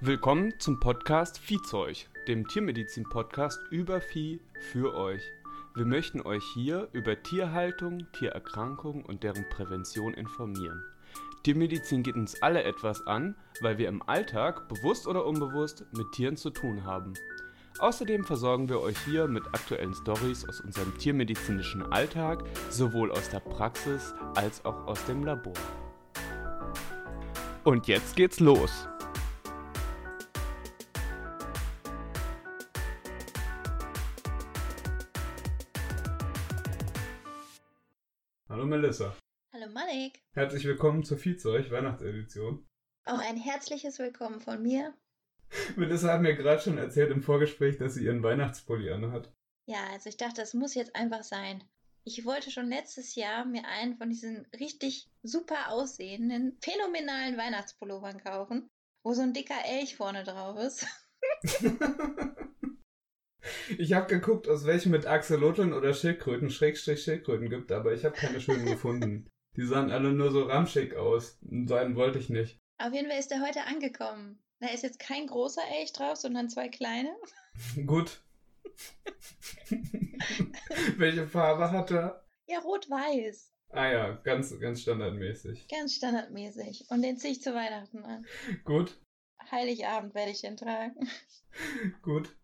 Willkommen zum Podcast Viehzeug, dem Tiermedizin-Podcast über Vieh für euch. Wir möchten euch hier über Tierhaltung, Tiererkrankungen und deren Prävention informieren. Tiermedizin geht uns alle etwas an, weil wir im Alltag, bewusst oder unbewusst, mit Tieren zu tun haben. Außerdem versorgen wir euch hier mit aktuellen Stories aus unserem tiermedizinischen Alltag, sowohl aus der Praxis als auch aus dem Labor. Und jetzt geht's los. Melissa. Hallo Malik. Herzlich willkommen zur Viehzeug Weihnachtsedition. Auch ein herzliches Willkommen von mir. Melissa hat mir gerade schon erzählt im Vorgespräch, dass sie ihren Weihnachtspulli anhat. Ja, also ich dachte, es muss jetzt einfach sein. Ich wollte schon letztes Jahr mir einen von diesen richtig super aussehenden, phänomenalen Weihnachtspullovern kaufen, wo so ein dicker Elch vorne drauf ist. ich habe geguckt, aus welchen mit Axolotln oder Schildkröten Schrägstrich Schildkröten gibt, aber ich habe keine schönen gefunden. Die sahen alle nur so ramschig aus. So einen wollte ich nicht. Auf jeden Fall ist er heute angekommen. Da ist jetzt kein großer Elch drauf, sondern zwei kleine. Gut. Welche Farbe hat er? Ja, rot-weiß. Ah ja, ganz, ganz standardmäßig. Ganz standardmäßig. Und den ziehe ich zu Weihnachten an. Gut. Heiligabend werde ich den tragen. Gut.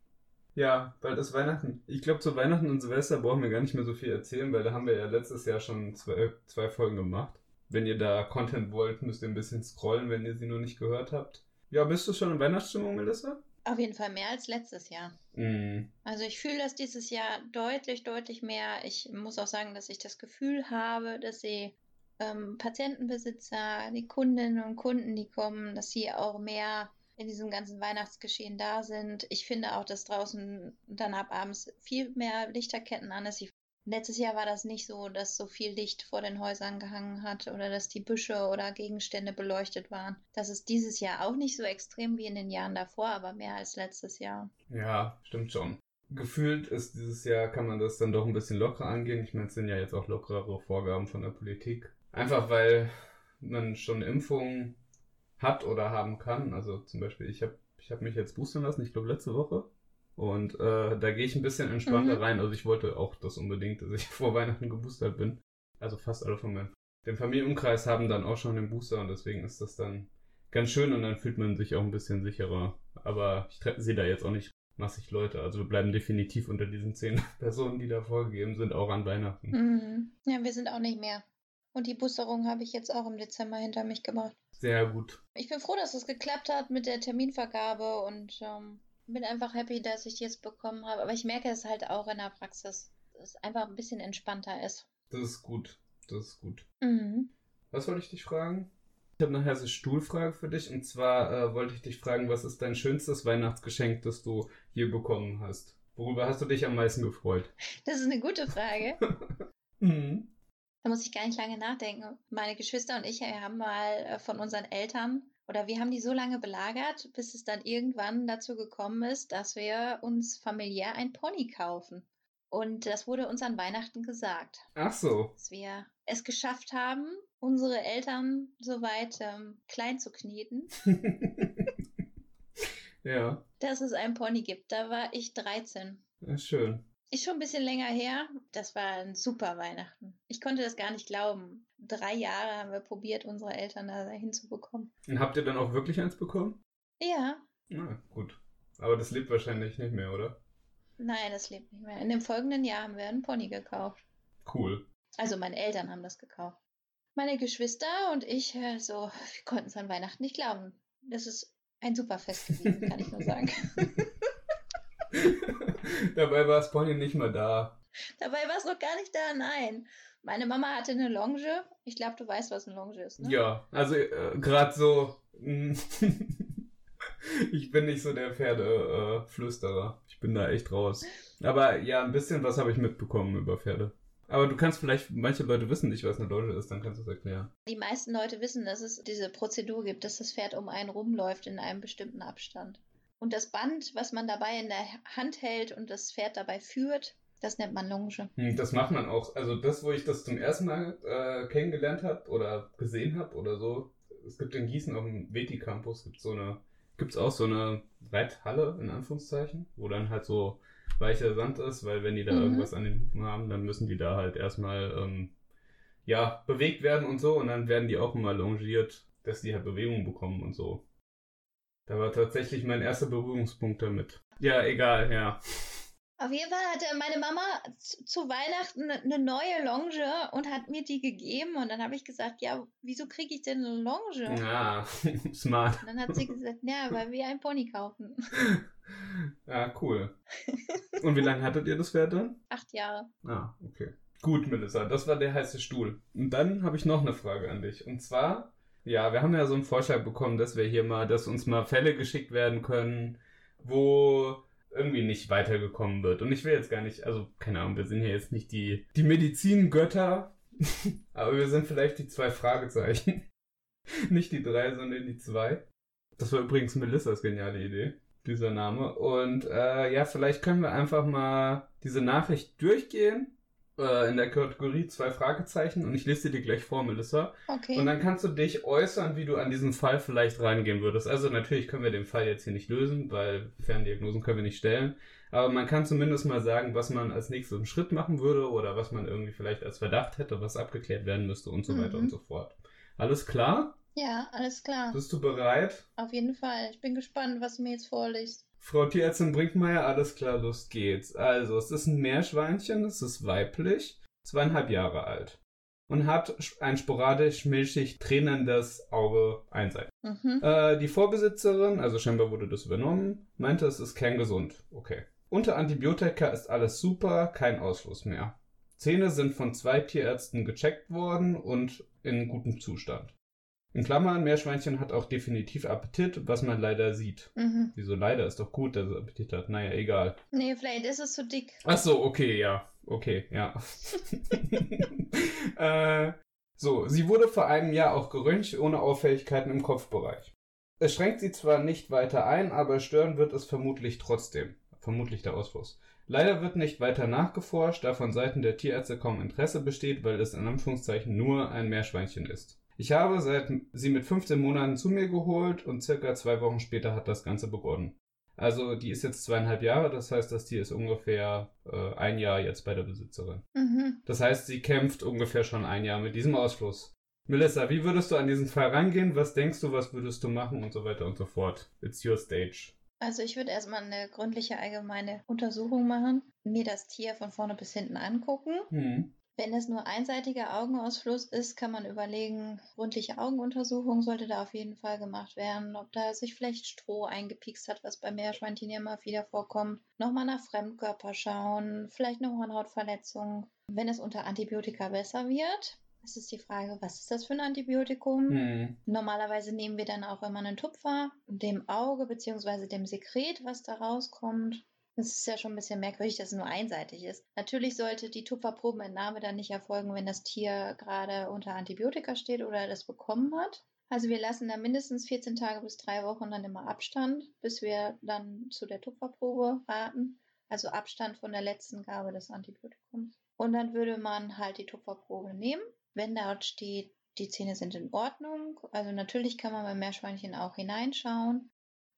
Ja, bald ist Weihnachten. Ich glaube, zu Weihnachten und Silvester brauchen wir gar nicht mehr so viel erzählen, weil da haben wir ja letztes Jahr schon zwei, zwei Folgen gemacht. Wenn ihr da Content wollt, müsst ihr ein bisschen scrollen, wenn ihr sie noch nicht gehört habt. Ja, bist du schon in Weihnachtsstimmung, Melissa? Auf jeden Fall mehr als letztes Jahr. Mm. Also ich fühle das dieses Jahr deutlich, deutlich mehr. Ich muss auch sagen, dass ich das Gefühl habe, dass die ähm, Patientenbesitzer, die Kundinnen und Kunden, die kommen, dass sie auch mehr in diesem ganzen Weihnachtsgeschehen da sind. Ich finde auch, dass draußen dann ab abends viel mehr Lichterketten an ist. Ich Letztes Jahr war das nicht so, dass so viel Licht vor den Häusern gehangen hat oder dass die Büsche oder Gegenstände beleuchtet waren. Das ist dieses Jahr auch nicht so extrem wie in den Jahren davor, aber mehr als letztes Jahr. Ja, stimmt schon. Gefühlt ist dieses Jahr, kann man das dann doch ein bisschen lockerer angehen. Ich meine, es sind ja jetzt auch lockerere Vorgaben von der Politik. Einfach weil man schon Impfungen hat oder haben kann. Also zum Beispiel, ich habe ich hab mich jetzt boostern lassen, ich glaube letzte Woche. Und äh, da gehe ich ein bisschen entspannter mhm. rein. Also ich wollte auch das unbedingt, dass ich vor Weihnachten geboostert bin. Also fast alle von meinem dem Familienumkreis haben dann auch schon den Booster und deswegen ist das dann ganz schön und dann fühlt man sich auch ein bisschen sicherer. Aber ich sehe da jetzt auch nicht massig Leute. Also wir bleiben definitiv unter diesen zehn Personen, die da vorgegeben sind, auch an Weihnachten. Mhm. Ja, wir sind auch nicht mehr. Und die Boosterung habe ich jetzt auch im Dezember hinter mich gebracht. Sehr gut. Ich bin froh, dass es geklappt hat mit der Terminvergabe und ähm, bin einfach happy, dass ich die jetzt bekommen habe. Aber ich merke es halt auch in der Praxis, dass es einfach ein bisschen entspannter ist. Das ist gut. Das ist gut. Mhm. Was wollte ich dich fragen? Ich habe nachher eine Stuhlfrage für dich. Und zwar äh, wollte ich dich fragen, was ist dein schönstes Weihnachtsgeschenk, das du je bekommen hast? Worüber hast du dich am meisten gefreut? Das ist eine gute Frage. mhm. Da muss ich gar nicht lange nachdenken. Meine Geschwister und ich haben mal äh, von unseren Eltern oder wir haben die so lange belagert, bis es dann irgendwann dazu gekommen ist, dass wir uns familiär ein Pony kaufen. Und das wurde uns an Weihnachten gesagt. Ach so. Dass wir es geschafft haben, unsere Eltern soweit ähm, klein zu kneten. ja. Dass es ein Pony gibt. Da war ich 13. Ja, schön. Ist schon ein bisschen länger her. Das war ein super Weihnachten. Ich konnte das gar nicht glauben. Drei Jahre haben wir probiert, unsere Eltern da hinzubekommen. Und habt ihr dann auch wirklich eins bekommen? Ja. Na, gut. Aber das lebt wahrscheinlich nicht mehr, oder? Nein, das lebt nicht mehr. In dem folgenden Jahr haben wir einen Pony gekauft. Cool. Also meine Eltern haben das gekauft. Meine Geschwister und ich, äh, so, wir konnten es an Weihnachten nicht glauben. Das ist ein super Fest gewesen, kann ich nur sagen. Dabei war das Pony nicht mehr da. Dabei war es noch gar nicht da, nein. Meine Mama hatte eine Longe. Ich glaube, du weißt, was eine Longe ist, ne? Ja, also äh, gerade so. Mm, ich bin nicht so der Pferdeflüsterer. Äh, ich bin da echt raus. Aber ja, ein bisschen was habe ich mitbekommen über Pferde. Aber du kannst vielleicht, manche Leute wissen nicht, was eine Longe ist, dann kannst du es erklären. Die meisten Leute wissen, dass es diese Prozedur gibt, dass das Pferd um einen rumläuft in einem bestimmten Abstand. Und das Band, was man dabei in der Hand hält und das Pferd dabei führt, das nennt man Longe. Hm, das macht man auch. Also das, wo ich das zum ersten Mal äh, kennengelernt habe oder gesehen habe oder so. Es gibt in Gießen auf dem Veti Campus gibt so eine gibt es auch so eine Reithalle, in Anführungszeichen, wo dann halt so weicher Sand ist, weil wenn die da Mhm. irgendwas an den Hufen haben, dann müssen die da halt erstmal ähm, ja, bewegt werden und so und dann werden die auch immer longiert, dass die halt Bewegung bekommen und so. Da war tatsächlich mein erster Berührungspunkt damit. Ja, egal, ja. Auf jeden Fall hatte meine Mama zu, Weihnachten eine neue Longe und hat mir die gegeben. Und dann habe ich gesagt, ja, wieso kriege ich denn eine Longe? Ah, smart. Und dann hat sie gesagt, ja, weil wir ein Pony kaufen. Ja, cool. Und wie lange hattet ihr das Pferd dann? Acht Jahre. Ah, okay. Gut, Melissa, das war der heiße Stuhl. Und dann habe ich noch eine Frage an dich. Und zwar, ja, wir haben ja so einen Vorschlag bekommen, dass wir hier mal, dass uns mal Fälle geschickt werden können, wo irgendwie nicht weitergekommen wird. Und ich will jetzt gar nicht, also keine Ahnung, wir sind hier jetzt nicht die, die Medizingötter, aber wir sind vielleicht die zwei Fragezeichen. nicht die drei, sondern die zwei. Das war übrigens Melissas geniale Idee, dieser Name. Und äh, ja, vielleicht können wir einfach mal diese Nachricht durchgehen äh, in der Kategorie zwei Fragezeichen und ich lese dir die gleich vor, Melissa. Okay. Und dann kannst du dich äußern, wie du an diesen Fall vielleicht rangehen würdest. Also natürlich können wir den Fall jetzt hier nicht lösen, weil Ferndiagnosen können wir nicht stellen. Aber man kann zumindest mal sagen, was man als nächsten Schritt machen würde oder was man irgendwie vielleicht als Verdacht hätte, was abgeklärt werden müsste und so weiter Mhm. und so fort. Alles klar? ja, alles klar. Bist du bereit? Auf jeden Fall. Ich bin gespannt, was du mir jetzt vorliest. Frau Tierärztin Brinkmeier, alles klar, los geht's. Also, es ist ein Meerschweinchen, es ist weiblich, zweieinhalb Jahre alt und hat ein sporadisch milchig tränendes Auge einseitig. Mhm. Äh, die Vorbesitzerin, also scheinbar wurde das übernommen, meinte, es ist kerngesund. Okay. Unter Antibiotika ist alles super, kein Ausfluss mehr. Zähne sind von zwei Tierärzten gecheckt worden und in gutem Zustand. In Klammern, Meerschweinchen hat auch definitiv Appetit, was man leider sieht. Mhm. Wieso leider? Ist doch gut, dass es Appetit hat. Naja, egal. Nee, vielleicht ist es zu dick. Ach so, okay, ja. Okay, ja. äh, so, sie wurde vor einem Jahr auch geröntgt, ohne Auffälligkeiten im Kopfbereich. Es schränkt sie zwar nicht weiter ein, aber stören wird es vermutlich trotzdem. Vermutlich der Ausfluss. Leider wird nicht weiter nachgeforscht, da von Seiten der Tierärzte kaum Interesse besteht, weil es in Anführungszeichen nur ein Meerschweinchen ist. Ich habe seit sie mit 15 Monaten zu mir geholt und circa zwei Wochen später hat das Ganze begonnen. Also die ist jetzt zweieinhalb Jahre, das heißt, das Tier ist ungefähr äh, ein Jahr jetzt bei der Besitzerin. Mhm. Das heißt, sie kämpft ungefähr schon ein Jahr mit diesem Ausfluss. Melissa, wie würdest du an diesen Fall rangehen? Was denkst du, was würdest du machen und so weiter und so fort? It's your stage. Also ich würde erstmal eine gründliche allgemeine Untersuchung machen, mir das Tier von vorne bis hinten angucken. Hm. Wenn es nur einseitiger Augenausfluss ist, kann man überlegen, gründliche Augenuntersuchung sollte da auf jeden Fall gemacht werden, ob da sich vielleicht Stroh eingepiekst hat, was bei Meerschweinchen ja immer wieder vorkommt. Nochmal nach Fremdkörper schauen, vielleicht eine Hornhautverletzung. Wenn es unter Antibiotika besser wird, ist es die Frage, was ist das für ein Antibiotikum? Hm. Normalerweise nehmen wir dann auch immer einen Tupfer, dem Auge bzw. dem Sekret, was da rauskommt. Das ist ja schon ein bisschen merkwürdig, dass es nur einseitig ist. Natürlich sollte die Tupferprobenentnahme dann nicht erfolgen, wenn das Tier gerade unter Antibiotika steht oder das bekommen hat. Also wir lassen da mindestens 14 Tage bis drei Wochen dann immer Abstand, bis wir dann zu der Tupferprobe raten. Also Abstand von der letzten Gabe des Antibiotikums. Und dann würde man halt die Tupferprobe nehmen. Wenn dort steht, die Zähne sind in Ordnung, also natürlich kann man beim Meerschweinchen auch hineinschauen,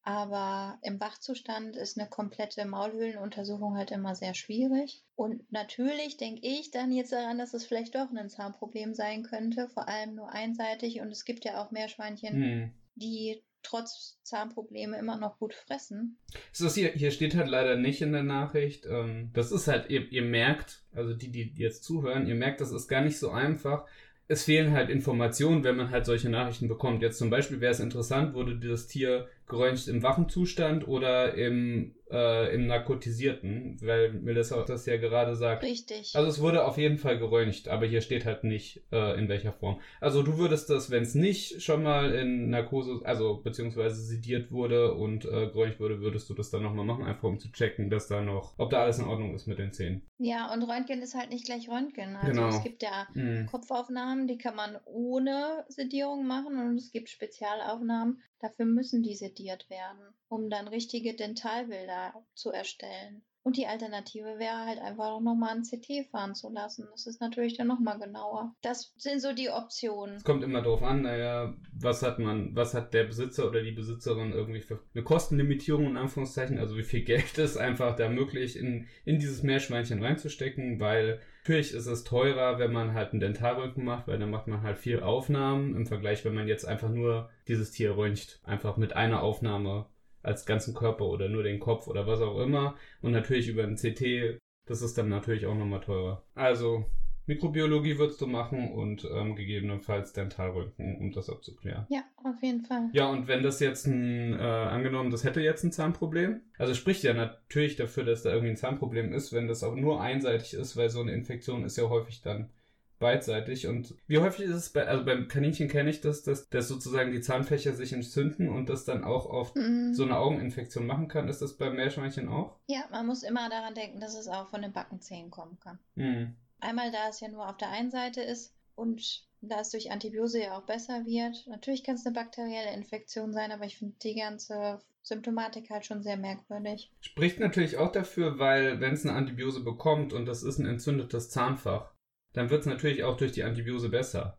aber im Wachzustand ist eine komplette Maulhöhlenuntersuchung halt immer sehr schwierig. Und natürlich denke ich dann jetzt daran, dass es vielleicht doch ein Zahnproblem sein könnte, vor allem nur einseitig. Und es gibt ja auch Meerschweinchen, Hm. die trotz Zahnprobleme immer noch gut fressen. Es ist hier, hier steht halt leider nicht in der Nachricht. Ähm, das ist halt, ihr, ihr merkt, also die, die jetzt zuhören, ihr merkt, das ist gar nicht so einfach. Es fehlen halt Informationen, wenn man halt solche Nachrichten bekommt. Jetzt zum Beispiel wäre es interessant, wurde das Tier geröntgt im wachen Zustand oder im, äh, im narkotisierten, weil Melissa das ja gerade sagt. Richtig. Also es wurde auf jeden Fall geröntgt, aber hier steht halt nicht, äh, in welcher Form. Also du würdest das, wenn es nicht schon mal in Narkose, also beziehungsweise sediert wurde und äh, geröntgt wurde, würdest du das dann nochmal machen, einfach um zu checken, dass da noch, ob da alles in Ordnung ist mit den Zähnen. ja, und Röntgen ist halt nicht gleich Röntgen. Also Genau. es gibt ja Hm. Kopfaufnahmen, die kann man ohne Sedierung machen und es gibt Spezialaufnahmen, dafür müssen die sediert werden, um dann richtige Dentalbilder zu erstellen. Und die Alternative wäre halt einfach auch nochmal ein CT fahren zu lassen. Das ist natürlich dann nochmal genauer. Das sind so die Optionen. Es kommt immer darauf an, naja, was hat man, was hat der Besitzer oder die Besitzerin irgendwie für eine Kostenlimitierung in Anführungszeichen, also wie viel Geld ist einfach da möglich in, in dieses Meerschweinchen reinzustecken, weil natürlich ist es teurer, wenn man halt einen Dentalröntgen macht, weil dann macht man halt viel Aufnahmen im Vergleich, wenn man jetzt einfach nur dieses Tier röntgt, einfach mit einer Aufnahme als ganzen Körper oder nur den Kopf oder was auch immer. Und natürlich über ein CT, das ist dann natürlich auch nochmal teurer. Also Mikrobiologie würdest du machen und ähm, gegebenenfalls Dentalröntgen, um das abzuklären. Ja, auf jeden Fall. Ja, und wenn das jetzt ein, äh, angenommen, das hätte jetzt ein Zahnproblem, also spricht ja natürlich dafür, dass da irgendwie ein Zahnproblem ist, wenn das auch nur einseitig ist, weil so eine Infektion ist ja häufig dann beidseitig. Und wie häufig ist es bei, also beim Kaninchen kenne ich das, dass, dass sozusagen die Zahnfächer sich entzünden und das dann auch oft Mhm. so eine Augeninfektion machen kann. Ist das beim Meerschweinchen auch? Ja, man muss immer daran denken, dass es auch von den Backenzähnen kommen kann. Hm. Einmal, da es ja nur auf der einen Seite ist und da es durch Antibiose ja auch besser wird. Natürlich kann es eine bakterielle Infektion sein, aber ich finde die ganze Symptomatik halt schon sehr merkwürdig. Spricht natürlich auch dafür, weil wenn es eine Antibiose bekommt und das ist ein entzündetes Zahnfach, dann wird es natürlich auch durch die Antibiose besser.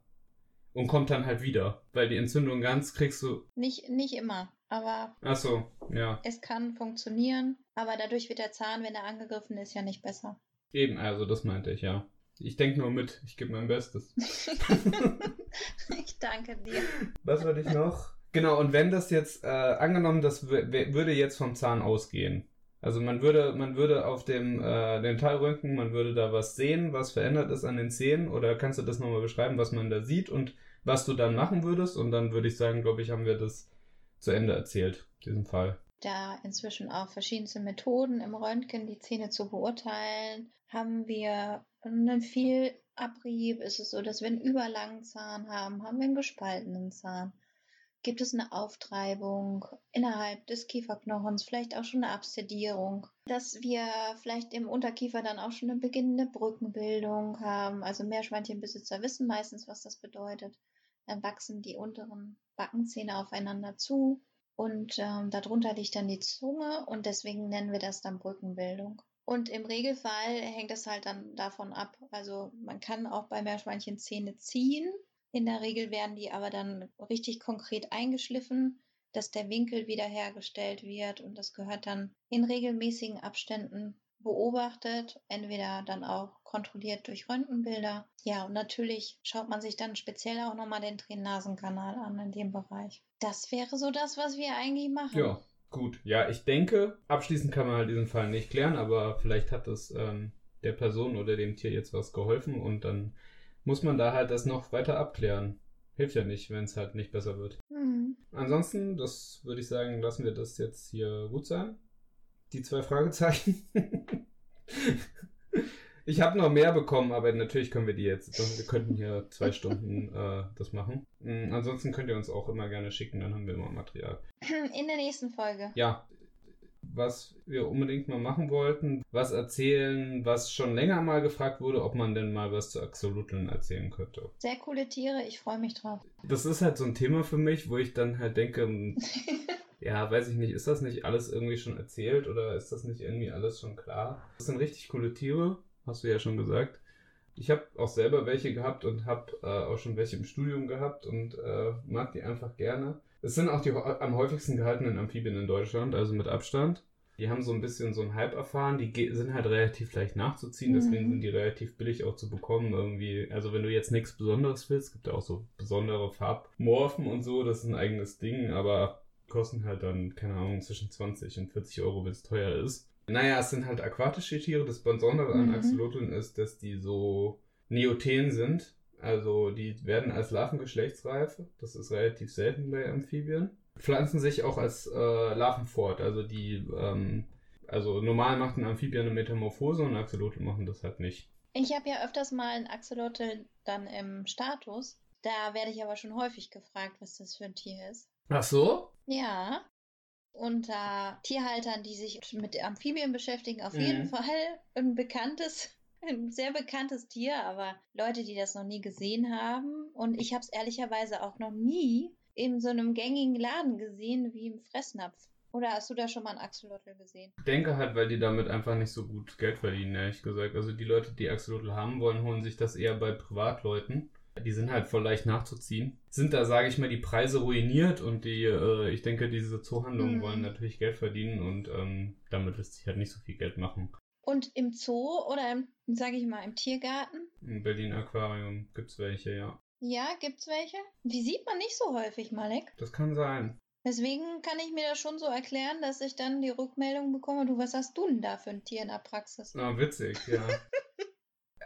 Und kommt dann halt wieder. Weil die Entzündung ganz kriegst du. Nicht, nicht immer, aber Ach so, ja. es kann funktionieren. Aber dadurch wird der Zahn, wenn er angegriffen ist, ja nicht besser. Eben, also das meinte ich, ja. Ich denke nur mit, ich gebe mein Bestes. ich danke dir. Was würde ich noch? Genau, und wenn das jetzt, äh, angenommen, das würde jetzt vom Zahn ausgehen. Also man würde, man würde auf dem äh, Dentalröntgen, man würde da was sehen, was verändert ist an den Zähnen, oder kannst du das nochmal beschreiben, was man da sieht und was du dann machen würdest? Und dann würde ich sagen, glaube ich, haben wir das zu Ende erzählt, diesen Fall. Da inzwischen auch verschiedenste Methoden im Röntgen die Zähne zu beurteilen, haben wir einen Vielabrieb. Ist es so, dass wir einen überlangen Zahn haben? Haben wir einen gespaltenen Zahn? Gibt es eine Auftreibung innerhalb des Kieferknochens, vielleicht auch schon eine Abszedierung? Dass wir vielleicht im Unterkiefer dann auch schon eine beginnende Brückenbildung haben. Also Meerschweinchenbesitzer wissen meistens, was das bedeutet. Dann wachsen die unteren Backenzähne aufeinander zu und ähm, darunter liegt dann die Zunge und deswegen nennen wir das dann Brückenbildung. Und im Regelfall hängt es halt dann davon ab. Also man kann auch bei Meerschweinchen Zähne ziehen. In der Regel werden die aber dann richtig konkret eingeschliffen, dass der Winkel wiederhergestellt wird und das gehört dann in regelmäßigen Abständen beobachtet, entweder dann auch kontrolliert durch Röntgenbilder. Ja, und natürlich schaut man sich dann speziell auch nochmal den Tränen-Nasen-Kanal an in dem Bereich. Das wäre so das, was wir eigentlich machen. Ja, gut. Ja, ich denke, abschließend kann man halt diesen Fall nicht klären, aber vielleicht hat es ähm, der Person oder dem Tier jetzt was geholfen und dann muss man da halt das noch weiter abklären. Hilft ja nicht, wenn es halt nicht besser wird. Hm. Ansonsten, das würde ich sagen, lassen wir das jetzt hier gut sein. Die zwei Fragezeichen. ich habe noch mehr bekommen, aber natürlich können wir die jetzt. Wir könnten hier zwei Stunden äh, das machen. Mm, ansonsten könnt ihr uns auch immer gerne schicken, dann haben wir immer Material. In der nächsten Folge. Ja, was wir unbedingt mal machen wollten, was erzählen, was schon länger mal gefragt wurde, ob man denn mal was zu Axolotln erzählen könnte. Sehr coole Tiere, ich freue mich drauf. Das ist halt so ein Thema für mich, wo ich dann halt denke, hm, ja, weiß ich nicht, ist das nicht alles irgendwie schon erzählt oder ist das nicht irgendwie alles schon klar? Das sind richtig coole Tiere, hast du ja schon gesagt. Ich habe auch selber welche gehabt und habe äh, auch schon welche im Studium gehabt und äh, mag die einfach gerne. Es sind auch die am häufigsten gehaltenen Amphibien in Deutschland, also mit Abstand. Die haben so ein bisschen so einen Hype erfahren, die sind halt relativ leicht nachzuziehen, deswegen Mhm. sind die relativ billig auch zu bekommen irgendwie. Also wenn du jetzt nichts Besonderes willst, gibt ja auch so besondere Farbmorphen und so, das ist ein eigenes Ding, aber kosten halt dann, keine Ahnung, zwischen 20 und 40 Euro, wenn es teuer ist. Naja, es sind halt aquatische Tiere. Das Besondere an Mhm. Axolotln ist, dass die so neoten sind. Also die werden als Larven geschlechtsreif. Das ist relativ selten bei Amphibien. Pflanzen sich auch als äh, Larven fort. Also die, ähm, also normal macht ein Amphibien eine Metamorphose und Axolotl machen das halt nicht. Ich habe ja öfters mal ein Axolotl dann im Status. Da werde ich aber schon häufig gefragt, was das für ein Tier ist. Ach so? Ja. Unter Tierhaltern, die sich mit Amphibien beschäftigen, auf Mhm. jeden Fall ein bekanntes, ein sehr bekanntes Tier, aber Leute, die das noch nie gesehen haben. Und ich habe es ehrlicherweise auch noch nie in so einem gängigen Laden gesehen wie im Fressnapf. Oder hast du da schon mal einen Axolotl gesehen? Ich denke halt, weil die damit einfach nicht so gut Geld verdienen, ehrlich gesagt. Also die Leute, die Axolotl haben wollen, holen sich das eher bei Privatleuten. Die sind halt voll leicht nachzuziehen. Sind da, sage ich mal, die Preise ruiniert und die, äh, ich denke, diese Zoohandlungen Mhm. wollen natürlich Geld verdienen und ähm, damit lässt sich halt nicht so viel Geld machen. Und im Zoo oder im, sage ich mal, im Tiergarten? Im Berlin Aquarium gibt's welche, ja. Ja, gibt's welche? Die sieht man nicht so häufig, Malek. Das kann sein. Deswegen kann ich mir das schon so erklären, dass ich dann die Rückmeldung bekomme, du, was hast du denn da für ein Tier in der Praxis? Ah, witzig, ja.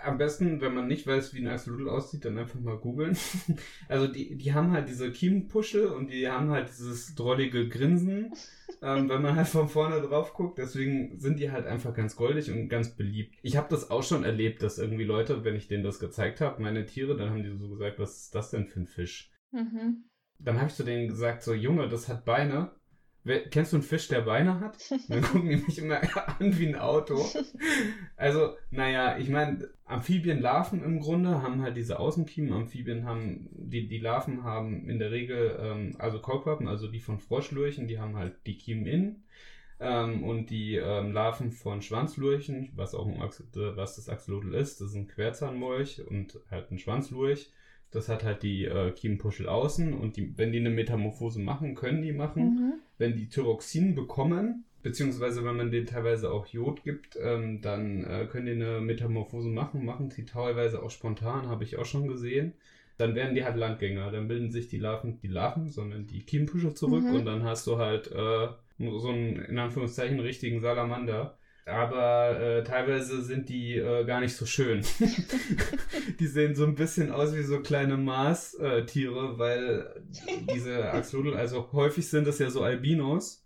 Am besten, wenn man nicht weiß, wie ein Axolotl aussieht, dann einfach mal googeln. Also die, die haben halt diese Kiemenpuschel und die haben halt dieses drollige Grinsen, ähm, wenn man halt von vorne drauf guckt. Deswegen sind die halt einfach ganz goldig und ganz beliebt. Ich habe das auch schon erlebt, dass irgendwie Leute, wenn ich denen das gezeigt habe, meine Tiere, dann haben die so gesagt, was ist das denn für ein Fisch? Mhm. Dann habe ich zu denen gesagt, so Junge, das hat Beine. Kennst du einen Fisch, der Beine hat? Dann gucken die mich immer an wie ein Auto. Also, naja, ich meine, Amphibienlarven im Grunde haben halt diese Außenkiemen. Amphibien haben, die, die Larven haben in der Regel, ähm, also Kaulquappen, also die von Froschlurchen, die haben halt die Kiemen innen. Ähm, und die ähm, Larven von Schwanzlurchen, was auch äh, was das Axolotl ist, das ist ein Querzahnsmolch und halt ein Schwanzlurch. Das hat halt die äh, Kiemenpuschel außen und die, wenn die eine Metamorphose machen, können die machen Mhm. wenn die Thyroxin bekommen, beziehungsweise wenn man denen teilweise auch Jod gibt, ähm, dann äh, können die eine Metamorphose machen, machen sie teilweise auch spontan, habe ich auch schon gesehen. Dann werden die halt Landgänger, dann bilden sich die Larven, die Larven, sondern die Kiemenpuschel zurück Mhm. und dann hast du halt äh, so einen, in Anführungszeichen, richtigen Salamander. Aber äh, teilweise sind die äh, gar nicht so schön. die sehen so ein bisschen aus wie so kleine Mars-Tiere, weil diese Axolotl, also häufig sind das ja so Albinos.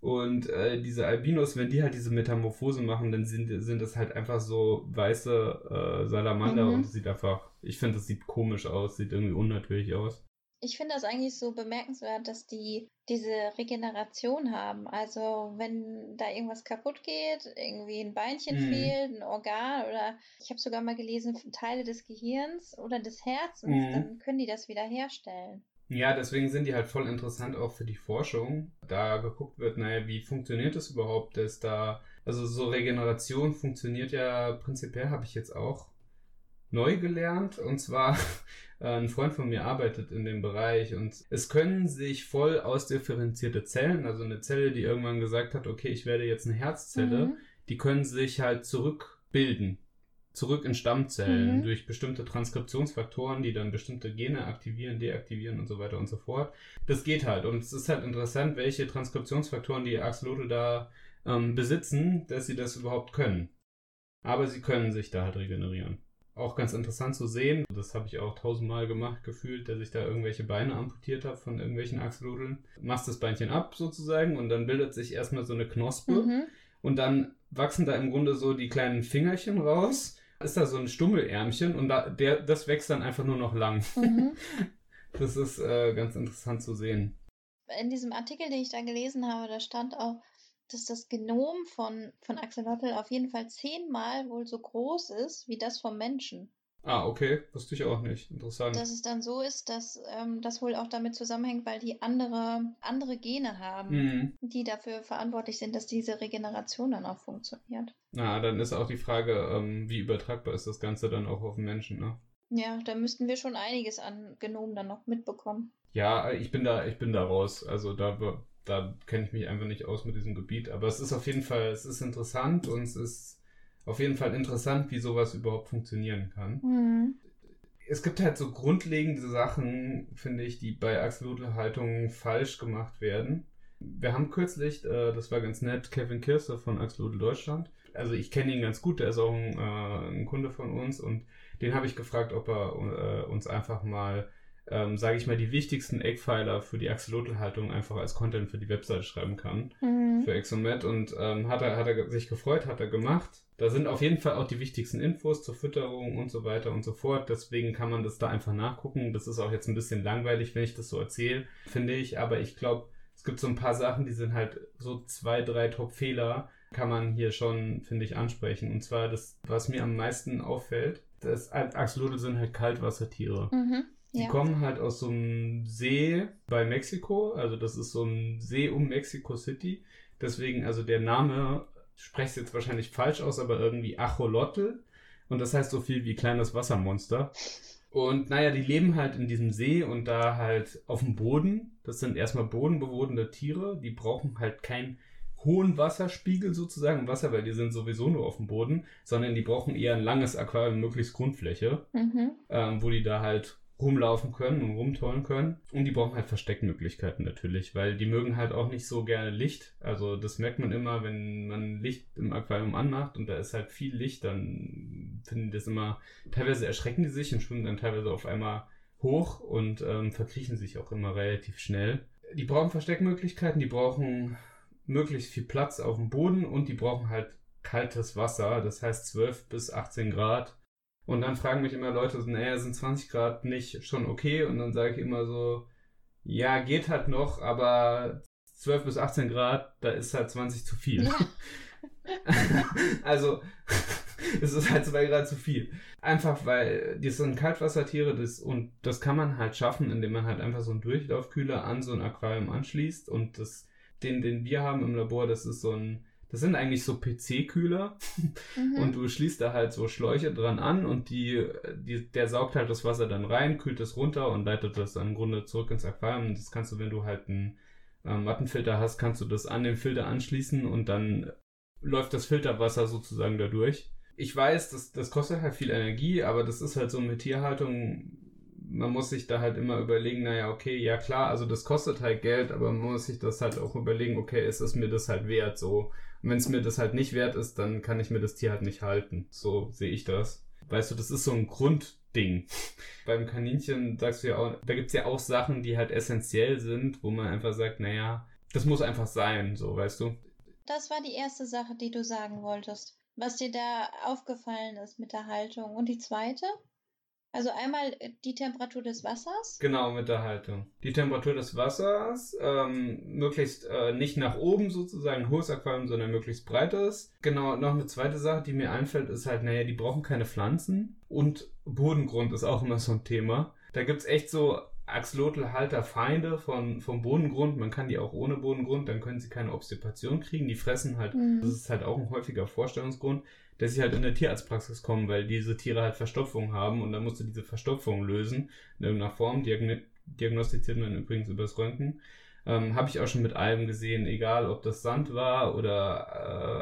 Und äh, diese Albinos, wenn die halt diese Metamorphose machen, dann sind, sind das halt einfach so weiße äh, Salamander Mhm. und es sieht einfach, ich finde, das sieht komisch aus, sieht irgendwie unnatürlich aus. Ich finde das eigentlich so bemerkenswert, dass die diese Regeneration haben. Also wenn da irgendwas kaputt geht, irgendwie ein Beinchen Mhm. fehlt, ein Organ oder ich habe sogar mal gelesen, Teile des Gehirns oder des Herzens, Mhm. dann können die das wieder herstellen. Ja, deswegen sind die halt voll interessant auch für die Forschung. Da geguckt wird, naja, wie funktioniert das überhaupt, dass da, also so Regeneration funktioniert ja prinzipiell, habe ich jetzt auch neu gelernt. Und zwar, ein Freund von mir arbeitet in dem Bereich und es können sich voll ausdifferenzierte Zellen, also eine Zelle, die irgendwann gesagt hat, okay, ich werde jetzt eine Herzzelle, Mhm. die können sich halt zurückbilden. Zurück in Stammzellen Mhm. durch bestimmte Transkriptionsfaktoren, die dann bestimmte Gene aktivieren, deaktivieren und so weiter und so fort. Das geht halt. Und es ist halt interessant, welche Transkriptionsfaktoren die Axolotl da ähm, besitzen, dass sie das überhaupt können. Aber sie können sich da halt regenerieren. Auch ganz interessant zu sehen, das habe ich auch tausendmal gemacht, gefühlt, dass ich da irgendwelche Beine amputiert habe von irgendwelchen Axolotln. Machst das Beinchen ab sozusagen und dann bildet sich erstmal so eine Knospe. Mhm. Und dann wachsen da im Grunde so die kleinen Fingerchen raus. Ist da so ein Stummelärmchen und da, der, das wächst dann einfach nur noch lang. Mhm. Das ist äh, ganz interessant zu sehen. In diesem Artikel, den ich da gelesen habe, da stand auch, dass das Genom von, von Axolotl auf jeden Fall zehnmal wohl so groß ist wie das vom Menschen. Ah, okay. Wusste ich auch nicht. Interessant. Dass es dann so ist, dass ähm, das wohl auch damit zusammenhängt, weil die andere, andere Gene haben, Mhm. die dafür verantwortlich sind, dass diese Regeneration dann auch funktioniert. Na, dann ist auch die Frage, ähm, wie übertragbar ist das Ganze dann auch auf den Menschen, ne? Ja, da müssten wir schon einiges an Genom dann noch mitbekommen. Ja, ich bin da, ich bin da raus. Also da, da kenne ich mich einfach nicht aus mit diesem Gebiet. Aber es ist auf jeden Fall, es ist interessant und es ist auf jeden Fall interessant, wie sowas überhaupt funktionieren kann. Mhm. Es gibt halt so grundlegende Sachen, finde ich, die bei Axolotl-Haltungen falsch gemacht werden. Wir haben kürzlich, äh, das war ganz nett, Kevin Kirster von Axolotl Deutschland. Also ich kenne ihn ganz gut, der ist auch ein, äh, ein Kunde von uns und den habe ich gefragt, ob er äh, uns einfach mal, ähm, sage ich mal, die wichtigsten Eckpfeiler für die Axolotl-Haltung einfach als Content für die Webseite schreiben kann Mhm. für Exomet und ähm, hat, er, hat er sich gefreut, hat er gemacht. Da sind auf jeden Fall auch die wichtigsten Infos zur Fütterung und so weiter und so fort. Deswegen kann man das da einfach nachgucken. Das ist auch jetzt ein bisschen langweilig, wenn ich das so erzähle, finde ich. Aber ich glaube, es gibt so ein paar Sachen, die sind halt so zwei, drei Top-Fehler, kann man hier schon, finde ich, ansprechen. Und zwar das, was mir am meisten auffällt, das Axolotl sind halt Kaltwassertiere. Mhm. Die Ja. kommen halt aus so einem See bei Mexiko, also das ist so ein See um Mexico City. Deswegen, also der Name, ich spreche es jetzt wahrscheinlich falsch aus, aber irgendwie Acholotl. Und das heißt so viel wie kleines Wassermonster. Und naja, die leben halt in diesem See und da halt auf dem Boden. Das sind erstmal bodenbewohnende Tiere. Die brauchen halt keinen hohen Wasserspiegel sozusagen im Wasser, weil die sind sowieso nur auf dem Boden, sondern die brauchen eher ein langes Aquarium, möglichst Grundfläche Mhm. ähm, wo die da halt rumlaufen können und rumtollen können. Und die brauchen halt Versteckmöglichkeiten natürlich, weil die mögen halt auch nicht so gerne Licht. Also das merkt man immer, wenn man Licht im Aquarium anmacht und da ist halt viel Licht, dann finden die das immer, teilweise erschrecken die sich und schwimmen dann teilweise auf einmal hoch und ähm, verkriechen sich auch immer relativ schnell. Die brauchen Versteckmöglichkeiten, die brauchen möglichst viel Platz auf dem Boden und die brauchen halt kaltes Wasser, das heißt 12 bis 18 Grad. Und dann fragen mich immer Leute, so, naja, sind 20 Grad nicht schon okay? Und dann sage ich immer so, ja, geht halt noch, aber 12 bis 18 Grad, da ist halt 20 zu viel. Ja. also, es ist halt 2 Grad zu viel. Einfach weil die sind Kaltwassertiere das, und das kann man halt schaffen, indem man halt einfach so einen Durchlaufkühler an so ein Aquarium anschließt. Und das, den, den wir haben im Labor, das ist so ein, das sind eigentlich so PC-Kühler. Mhm. Und du schließt da halt so Schläuche dran an und die, die, der saugt halt das Wasser dann rein, kühlt es runter und leitet das dann im Grunde zurück ins Aquarium. Das kannst du, wenn du halt einen ähm, Mattenfilter hast, kannst du das an den Filter anschließen und dann läuft das Filterwasser sozusagen da durch. Ich weiß, das, das kostet halt viel Energie, aber das ist halt so mit Tierhaltung. Man muss sich da halt immer überlegen, naja, okay, ja klar, also das kostet halt Geld, aber man muss sich das halt auch überlegen, okay, ist es mir das halt wert so. Und wenn es mir das halt nicht wert ist, dann kann ich mir das Tier halt nicht halten. So sehe ich das. Weißt du, das ist so ein Grundding. Beim Kaninchen sagst du ja auch, da gibt's ja auch Sachen, die halt essentiell sind, wo man einfach sagt, naja, das muss einfach sein, so, weißt du. Das war die erste Sache, die du sagen wolltest. Was dir da aufgefallen ist mit der Haltung. Und die zweite? Also einmal äh, die Temperatur des Wassers. Genau, mit der Haltung. Die Temperatur des Wassers, ähm, möglichst äh, nicht nach oben sozusagen, hohes Aquarium, sondern möglichst breites. Genau, noch eine zweite Sache, die mir einfällt, ist halt, naja, die brauchen keine Pflanzen. Und Bodengrund ist auch immer so ein Thema. Da gibt's echt so Axolotl-Halter Feinde von, vom Bodengrund. Man kann die auch ohne Bodengrund, dann können sie keine Obstipation kriegen. Die fressen halt, Mhm. das ist halt auch ein häufiger Vorstellungsgrund, dass sie halt in der Tierarztpraxis kommen, weil diese Tiere halt Verstopfung haben und dann musst du diese Verstopfung lösen in irgendeiner Form. Diagn diagnostiziert man übrigens übers Röntgen. Ähm, Habe ich auch schon mit allem gesehen, egal ob das Sand war oder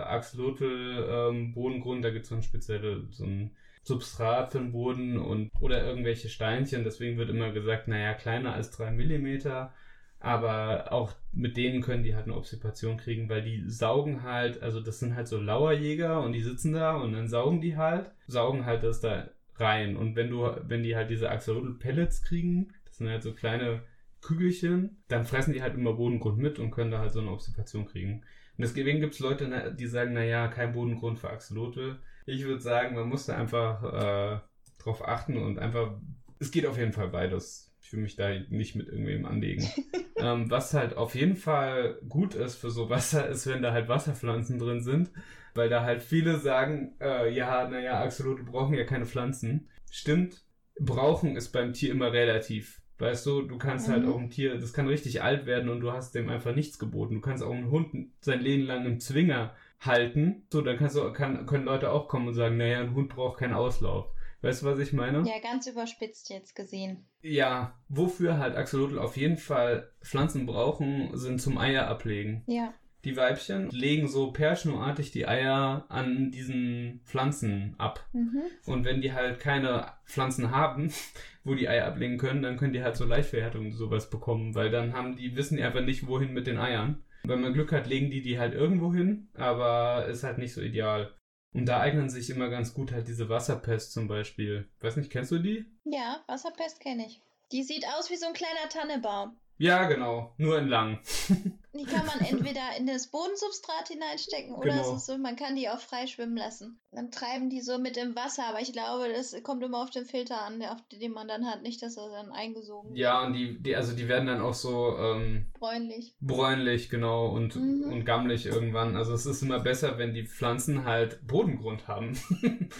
äh, Axolotl ähm, da gibt es so ein spezielles, so ein Substrat für den Boden und oder irgendwelche Steinchen. Deswegen wird immer gesagt, naja, kleiner als drei Millimeter. Aber auch mit denen können die halt eine Obstipation kriegen, weil die saugen halt, also das sind halt so Lauerjäger und die sitzen da und dann saugen die halt, saugen halt das da rein. Und wenn du, wenn die halt diese Axolotl-Pellets kriegen, das sind halt so kleine Kügelchen, dann fressen die halt immer Bodengrund mit und können da halt so eine Obstipation kriegen. Und deswegen gibt es Leute, die sagen, naja, kein Bodengrund für Axolotl. Ich würde sagen, man muss da einfach äh, drauf achten und einfach, es geht auf jeden Fall beides. Ich will mich da nicht mit irgendwem anlegen. ähm, was halt auf jeden Fall gut ist für so Wasser, ist, wenn da halt Wasserpflanzen drin sind, weil da halt viele sagen, äh, ja, naja, Axolotl brauchen ja keine Pflanzen. Stimmt, brauchen ist beim Tier immer relativ. Weißt du, du kannst halt Mhm. auch ein Tier, das kann richtig alt werden und du hast dem einfach nichts geboten. Du kannst auch einen Hund sein Leben lang im Zwinger halten. So, dann kannst du, kann, können Leute auch kommen und sagen, naja, ein Hund braucht keinen Auslauf. Weißt du, was ich meine? Ja, ganz überspitzt jetzt gesehen. Ja, wofür halt Axolotl auf jeden Fall Pflanzen brauchen, sind zum Eier ablegen. Ja. Die Weibchen legen so perschnuartig die Eier an diesen Pflanzen ab. Mhm. Und wenn die halt keine Pflanzen haben, wo die Eier ablegen können, dann können die halt so Leichtverhärtung und sowas bekommen, weil dann haben die, wissen die einfach nicht, wohin mit den Eiern. Wenn man Glück hat, legen die die halt irgendwo hin, aber ist halt nicht so ideal. Und da eignen sich immer ganz gut halt diese Wasserpest zum Beispiel. Weiß nicht, kennst du die? Ja, Wasserpest kenne ich. Die sieht aus wie so ein kleiner Tannebaum. Ja, genau. Nur in lang. Die kann man entweder in das Bodensubstrat hineinstecken oder Genau. so, man kann die auch frei schwimmen lassen. Dann treiben die so mit im Wasser, aber ich glaube, das kommt immer auf den Filter an, der- auf den man dann hat, nicht, dass er dann eingesogen wird. Ja, und die, die, also die werden dann auch so ähm, Bräunlich. bräunlich, genau, und, Mhm. und gammelig irgendwann. Also es ist immer besser, wenn die Pflanzen halt Bodengrund haben.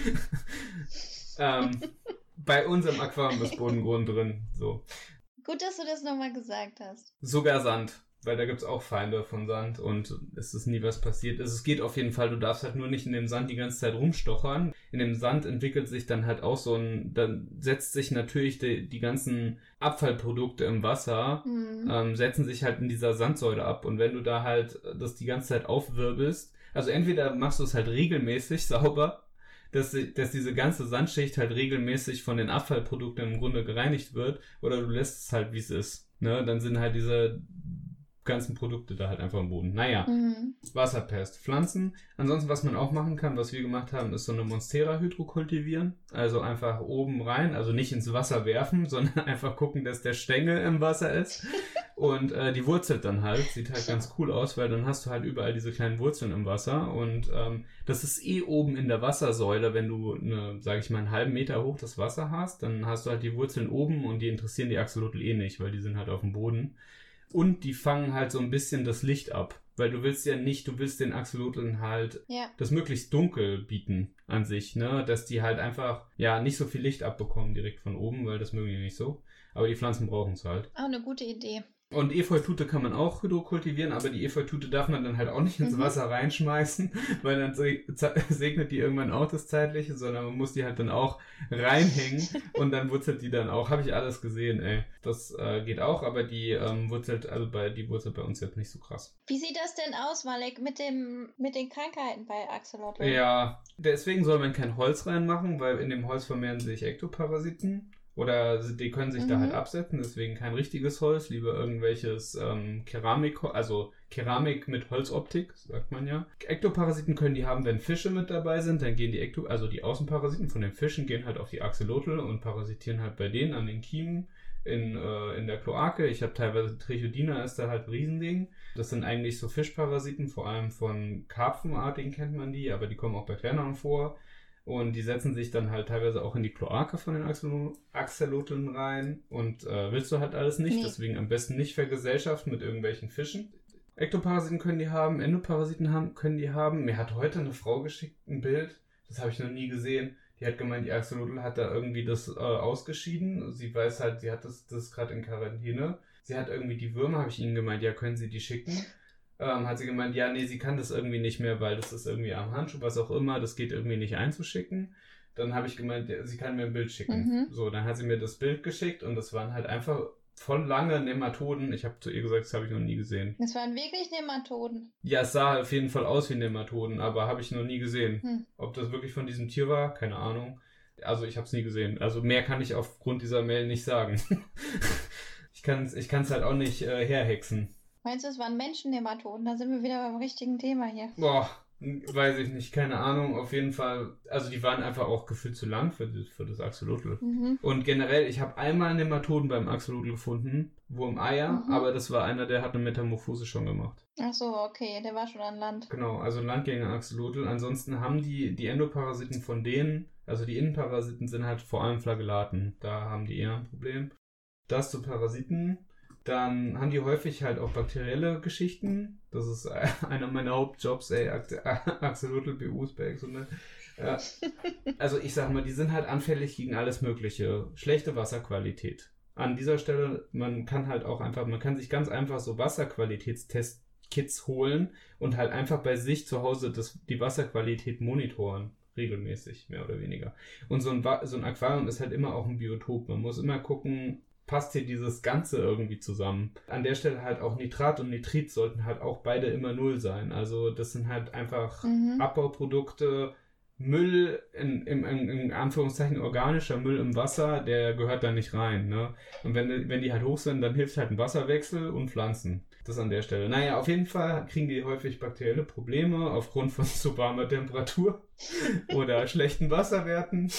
ähm, bei unserem Aquarium ist Bodengrund drin. So. Gut, dass du das nochmal gesagt hast. Sogar Sand. Weil da gibt's auch Feinde von Sand und es ist nie was passiert. Es geht auf jeden Fall, du darfst halt nur nicht in dem Sand die ganze Zeit rumstochern. In dem Sand entwickelt sich dann halt auch so ein, dann setzt sich natürlich die, die ganzen Abfallprodukte im Wasser, mhm. ähm, setzen sich halt in dieser Sandsäule ab. Und wenn du da halt das die ganze Zeit aufwirbelst, also entweder machst du es halt regelmäßig sauber, dass, dass diese ganze Sandschicht halt regelmäßig von den Abfallprodukten im Grunde gereinigt wird, oder du lässt es halt, wie es ist. Ne? Dann sind halt diese ganzen Produkte da halt einfach im Boden. Naja, mhm. Wasserpest, Pflanzen. Ansonsten, was man auch machen kann, was wir gemacht haben, ist so eine Monstera hydrokultivieren. Also einfach oben rein, also nicht ins Wasser werfen, sondern einfach gucken, dass der Stängel im Wasser ist. Und äh, die wurzelt dann halt. Sieht halt ganz cool aus, weil dann hast du halt überall diese kleinen Wurzeln im Wasser. Und ähm, das ist eh oben in der Wassersäule, wenn du, eine, sag ich mal, einen halben Meter hoch das Wasser hast, dann hast du halt die Wurzeln oben und die interessieren die Axolotl eh nicht, weil die sind halt auf dem Boden. Und die fangen halt so ein bisschen das Licht ab. Weil du willst ja nicht, du willst den Axolotln halt ja. das möglichst dunkel bieten an sich, ne? Dass die halt einfach, ja, nicht so viel Licht abbekommen direkt von oben, weil das mögen die nicht so. Aber die Pflanzen brauchen es halt. Auch eine gute Idee. Und Efeutute kann man auch hydrokultivieren, aber die Efeutute darf man dann halt auch nicht ins mhm. Wasser reinschmeißen, weil dann segnet die irgendwann auch das Zeitliche, sondern man muss die halt dann auch reinhängen und dann wurzelt die dann auch. Habe ich alles gesehen, ey. Das äh, geht auch, aber die ähm, wurzelt, also bei die wurzelt bei uns jetzt nicht so krass. Wie sieht das denn aus, Malek, mit dem mit den Krankheiten bei Axolotl? Ja, deswegen soll man kein Holz reinmachen, weil in dem Holz vermehren sich Ektoparasiten. Oder die können sich mhm. da halt mhm. absetzen, deswegen kein richtiges Holz, lieber irgendwelches ähm, Keramik, also Keramik mit Holzoptik, sagt man ja. Ektoparasiten können die haben, wenn Fische mit dabei sind, dann gehen die Ekto, also die Außenparasiten von den Fischen gehen halt auf die Axolotl und parasitieren halt bei denen an den Kiemen in, äh, in der Kloake. Ich habe teilweise Trichodina ist da halt ein Riesending. Das sind eigentlich so Fischparasiten, vor allem von Karpfenartigen kennt man die, aber die kommen auch bei kleineren vor. Und die setzen sich dann halt teilweise auch in die Kloake von den Axolotln rein. Und äh, willst du halt alles nicht. Nee. Deswegen am besten nicht vergesellschaften mit irgendwelchen Fischen. Ektoparasiten können die haben, Endoparasiten haben, können die haben. Mir hat heute eine Frau geschickt ein Bild, das habe ich noch nie gesehen. Die hat gemeint, die Axolotl hat da irgendwie das äh, ausgeschieden. Sie weiß halt, sie hat das, das gerade in Quarantäne. Sie hat irgendwie die Würmer, habe ich ihnen gemeint, ja, können Sie die schicken? Ähm, hat sie gemeint, ja, nee, sie kann das irgendwie nicht mehr, weil das ist irgendwie am Handschuh, was auch immer, das geht irgendwie nicht einzuschicken. Dann habe ich gemeint, ja, sie kann mir ein Bild schicken. Mhm. So, dann hat sie mir das Bild geschickt und das waren halt einfach voll lange Nematoden. Ich habe zu ihr gesagt, das habe ich noch nie gesehen. Das waren wirklich Nematoden. Ja, es sah auf jeden Fall aus wie Nematoden, aber habe ich noch nie gesehen. Hm. Ob das wirklich von diesem Tier war, keine Ahnung. Also ich habe es nie gesehen. Also mehr kann ich aufgrund dieser Mail nicht sagen. ich kann es ich halt auch nicht äh, herhexen. Meinst du, es waren Menschennämatoden? Da sind wir wieder beim richtigen Thema hier. Boah, weiß ich nicht, keine Ahnung. Auf jeden Fall, also die waren einfach auch gefühlt zu lang für, das, für das Axolotl. Mhm. Und generell, ich habe einmal Nematoden beim Axolotl gefunden, wo im Eier, mhm. aber das war einer, der hat eine Metamorphose schon gemacht. Ach so, okay, der war schon an Land. Genau, also ein Landgänger Axolotl. Ansonsten haben die, die Endoparasiten von denen, also die Innenparasiten sind halt vor allem Flagellaten. Da haben die eher ein Problem. Das zu Parasiten. Dann haben die häufig halt auch bakterielle Geschichten. Das ist einer meiner Hauptjobs, ey, Axolotl BUs bei Exonet. Äh, also ich sag mal, die sind halt anfällig gegen alles Mögliche. Schlechte Wasserqualität. An dieser Stelle, man kann halt auch einfach, man kann sich ganz einfach so Wasserqualitätstest-Kits holen und halt einfach bei sich zu Hause das, die Wasserqualität monitoren regelmäßig, mehr oder weniger. Und so ein, so ein Aquarium ist halt immer auch ein Biotop. Man muss immer gucken, passt hier dieses Ganze irgendwie zusammen. An der Stelle halt auch Nitrat und Nitrit sollten halt auch beide immer null sein. Also das sind halt einfach mhm. Abbauprodukte, Müll, in, in, in, Anführungszeichen organischer Müll im Wasser, der gehört da nicht rein. Ne? Und wenn, wenn die halt hoch sind, dann hilft halt ein Wasserwechsel und Pflanzen. Das an der Stelle. Naja, auf jeden Fall kriegen die häufig bakterielle Probleme aufgrund von zu warmer Temperatur oder schlechten Wasserwerten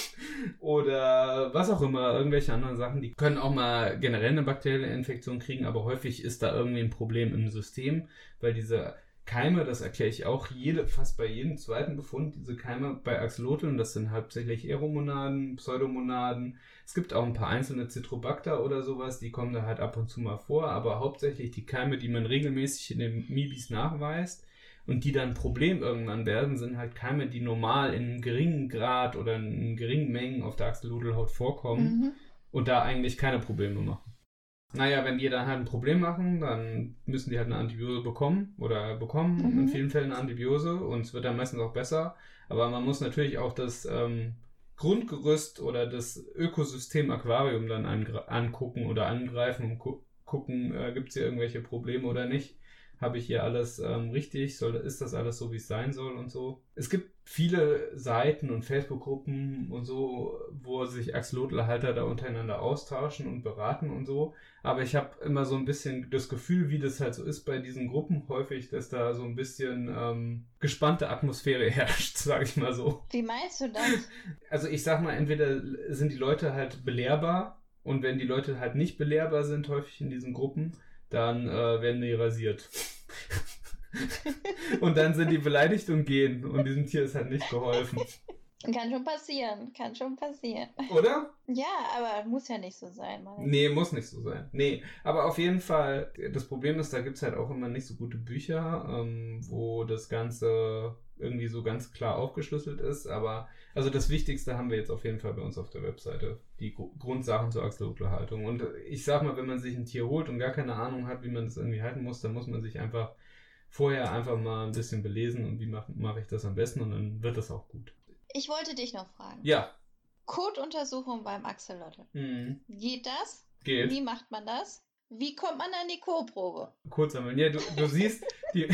oder was auch immer, irgendwelche anderen Sachen. Die können auch mal generell eine bakterielle Infektion kriegen, aber häufig ist da irgendwie ein Problem im System, weil diese Keime, das erkläre ich auch jede, fast bei jedem zweiten Befund, diese Keime bei Axolotln, das sind hauptsächlich Aeromonaden, Pseudomonaden. Es gibt auch ein paar einzelne Citrobacter oder sowas, die kommen da halt ab und zu mal vor, aber hauptsächlich die Keime, die man regelmäßig in den Mibis nachweist. Und die dann ein Problem irgendwann werden, sind halt Keime, die normal in einem geringen Grad oder in geringen Mengen auf der Axolotl-Haut vorkommen Mhm. und da eigentlich keine Probleme machen. Naja, wenn die dann halt ein Problem machen, dann müssen die halt eine Antibiose bekommen oder bekommen Mhm. in vielen Fällen eine Antibiose und es wird dann meistens auch besser. Aber man muss natürlich auch das ähm, Grundgerüst oder das Ökosystem Aquarium dann angucken oder angreifen und gu gucken, äh, gibt es hier irgendwelche Probleme oder nicht. Habe ich hier alles ähm, richtig? Soll, ist das alles so, wie es sein soll und so? Es gibt viele Seiten und Facebook-Gruppen und so, wo sich Axolotl-Halter da untereinander austauschen und beraten und so. Aber ich habe immer so ein bisschen das Gefühl, wie das halt so ist bei diesen Gruppen häufig, dass da so ein bisschen ähm, gespannte Atmosphäre herrscht, sage ich mal so. Wie meinst du das? Also ich sag mal, entweder sind die Leute halt belehrbar und wenn die Leute halt nicht belehrbar sind, häufig in diesen Gruppen, dann äh, werden die rasiert. und dann sind die beleidigt und gehen und diesem Tier ist halt nicht geholfen. Kann schon passieren, kann schon passieren. Oder? Ja, aber muss ja nicht so sein. Mann. Nee, muss nicht so sein. Nee, aber auf jeden Fall, das Problem ist, da gibt's halt auch immer nicht so gute Bücher, ähm, wo das Ganze irgendwie so ganz klar aufgeschlüsselt ist. Aber also das Wichtigste haben wir jetzt auf jeden Fall bei uns auf der Webseite. Die Gru- Grundsachen zur Axolotl-Haltung. Und ich sag mal, wenn man sich ein Tier holt und gar keine Ahnung hat, wie man das irgendwie halten muss, dann muss man sich einfach vorher einfach mal ein bisschen belesen und wie mache mach ich das am besten und dann wird das auch gut. Ich wollte dich noch fragen. Ja. Kotuntersuchung beim Axolotl. Mhm. Geht das? Geht. Wie macht man das? Wie kommt man an die Co-Probe? kurz sammeln. Ja, du, du siehst, die,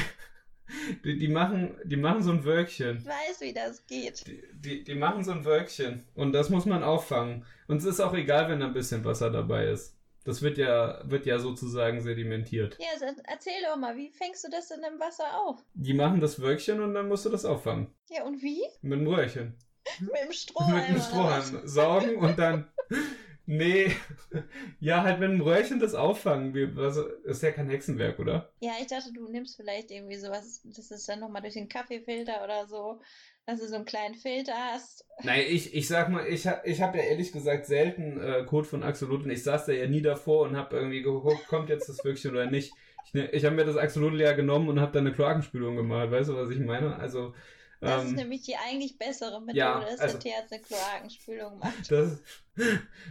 die, die, machen, die machen so ein Wölkchen. Ich weiß, wie das geht. Die, die, die machen so ein Wölkchen. Und das muss man auffangen. Und es ist auch egal, wenn da ein bisschen Wasser dabei ist. Das wird ja, wird ja sozusagen sedimentiert. Ja, dann erzähl doch mal, wie fängst du das denn im Wasser auf? Die machen das Wölkchen und dann musst du das auffangen. Ja, und wie? Mit einem Röhrchen. Mit dem Strohhalm. mit was? Strohhalm saugen und dann. Nee. Ja, halt mit einem Röhrchen das auffangen. Wie, was, ist ja kein Hexenwerk, oder? Ja, ich dachte, du nimmst vielleicht irgendwie sowas, das ist dann nochmal durch den Kaffeefilter oder so, dass du so einen kleinen Filter hast. Nein, ich, ich sag mal, ich, ich habe ja ehrlich gesagt selten äh, Code von Axolotl. Ich saß da ja nie davor und habe irgendwie geguckt, kommt jetzt das Wölkchen oder nicht. Ich, ne, ich habe mir das Axolotl ja genommen und habe da eine Kloakenspülung gemacht. Weißt du, was ich meine? Also, Das ist ähm, nämlich die eigentlich bessere Methode, ja, dass also- der Tierarzt eine Kloakenspülung macht. das,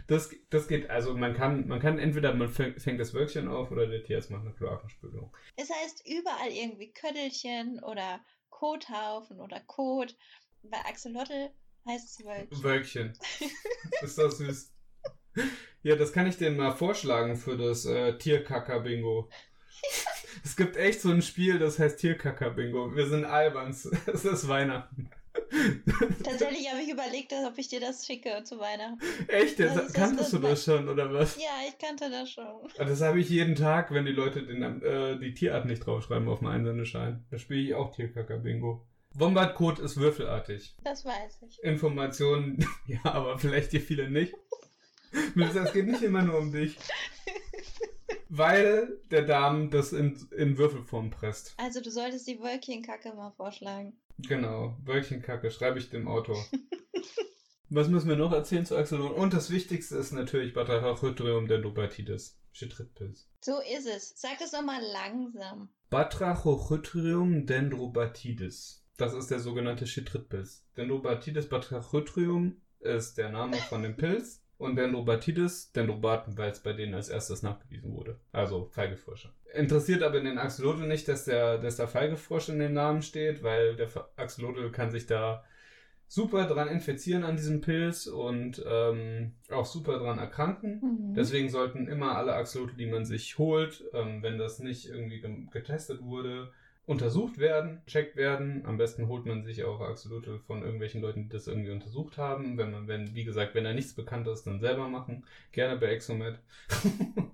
das, das geht, also man kann, man kann entweder man fängt, fängt das Wölkchen auf oder der Tierarzt macht eine Kloakenspülung. Es heißt überall irgendwie Köttelchen oder Kothaufen oder Kot. Bei Axolotl heißt es Wölkchen. Wölkchen. Ist das süß. Ja, das kann ich dir mal vorschlagen für das äh, Tierkacker-Bingo. Es gibt echt so ein Spiel, das heißt Tierkacker-Bingo. Wir sind albern. Es ist Weihnachten. Tatsächlich habe ich überlegt, ob ich dir das schicke zu Weihnachten. Echt? Das ist- kanntest das du das schon, oder was? Ja, ich kannte das schon. Das habe ich jeden Tag, wenn die Leute den, äh, die Tierart nicht draufschreiben auf dem Einsendeschein. Da spiele ich auch Tierkacker-Bingo. Wombatcode ist würfelartig. Das weiß ich. Informationen, ja, aber vielleicht dir viele nicht. Melissa, es geht nicht immer nur um dich. Weil der Darm das in, in Würfelform presst. Also du solltest die Wölkchenkacke mal vorschlagen. Genau, Wölkchenkacke, schreibe ich dem Autor. Was müssen wir noch erzählen zu Axolotl? Und das Wichtigste ist natürlich Batrachothröum dendrobatitis. Chitritpilz. So ist es. Sag das nochmal langsam. Batrachothröum dendrobatitis. Das ist der sogenannte Chitritpilz. Dendrobatitis batrachothröum ist der Name von dem Pilz. Und Dendrobatitis, Dendrobaten, weil es bei denen als erstes nachgewiesen wurde. Also Feigefrosche. Interessiert aber den Axolotl nicht, dass der, dass der Feigefrosch in dem Namen steht, weil der Axolotl kann sich da super dran infizieren an diesem Pilz und ähm, auch super dran erkranken. Mhm. Deswegen sollten immer alle Axolotl, die man sich holt, ähm, wenn das nicht irgendwie getestet wurde, untersucht werden, checkt werden. Am besten holt man sich auch Axolotl von irgendwelchen Leuten, die das irgendwie untersucht haben. Wenn man, wenn, wie gesagt, wenn da nichts bekannt ist, dann selber machen. Gerne bei Exomet.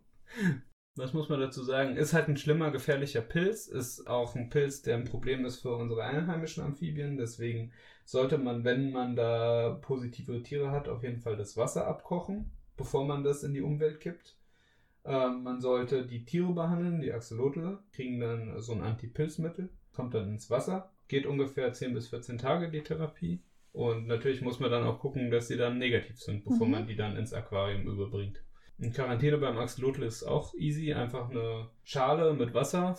Was muss man dazu sagen? Ist halt ein schlimmer, gefährlicher Pilz. Ist auch ein Pilz, der ein Problem ist für unsere einheimischen Amphibien. Deswegen sollte man, wenn man da positive Tiere hat, auf jeden Fall das Wasser abkochen, bevor man das in die Umwelt kippt. Ähm, man sollte die Tiere behandeln, die Axolotl, kriegen dann so ein Antipilzmittel, kommt dann ins Wasser, geht ungefähr 10 bis 14 Tage die Therapie. Und natürlich muss man dann auch gucken, dass sie dann negativ sind, bevor Mhm. man die dann ins Aquarium überbringt. In Quarantäne beim Axolotl ist auch easy, einfach eine Schale mit Wasser,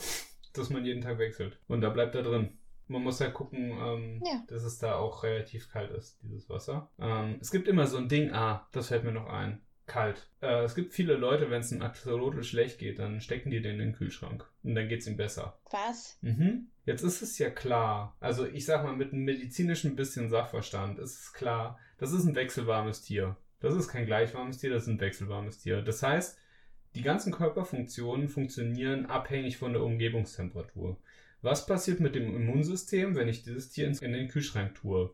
das man jeden Tag wechselt. Und da bleibt er drin. Man muss halt gucken, ähm, Ja. dass es da auch relativ kalt ist, dieses Wasser. Ähm, es gibt immer so ein Ding, ah, das fällt mir noch ein. Kalt. Äh, es gibt viele Leute, wenn es einem Axolotl schlecht geht, dann stecken die den in den Kühlschrank. Und dann geht es ihm besser. Was? Mhm. Jetzt ist es ja klar, also ich sag mal mit einem medizinischen bisschen Sachverstand ist es klar, das ist ein wechselwarmes Tier. Das ist kein gleichwarmes Tier, das ist ein wechselwarmes Tier. Das heißt, die ganzen Körperfunktionen funktionieren abhängig von der Umgebungstemperatur. Was passiert mit dem Immunsystem, wenn ich dieses Tier in den Kühlschrank tue?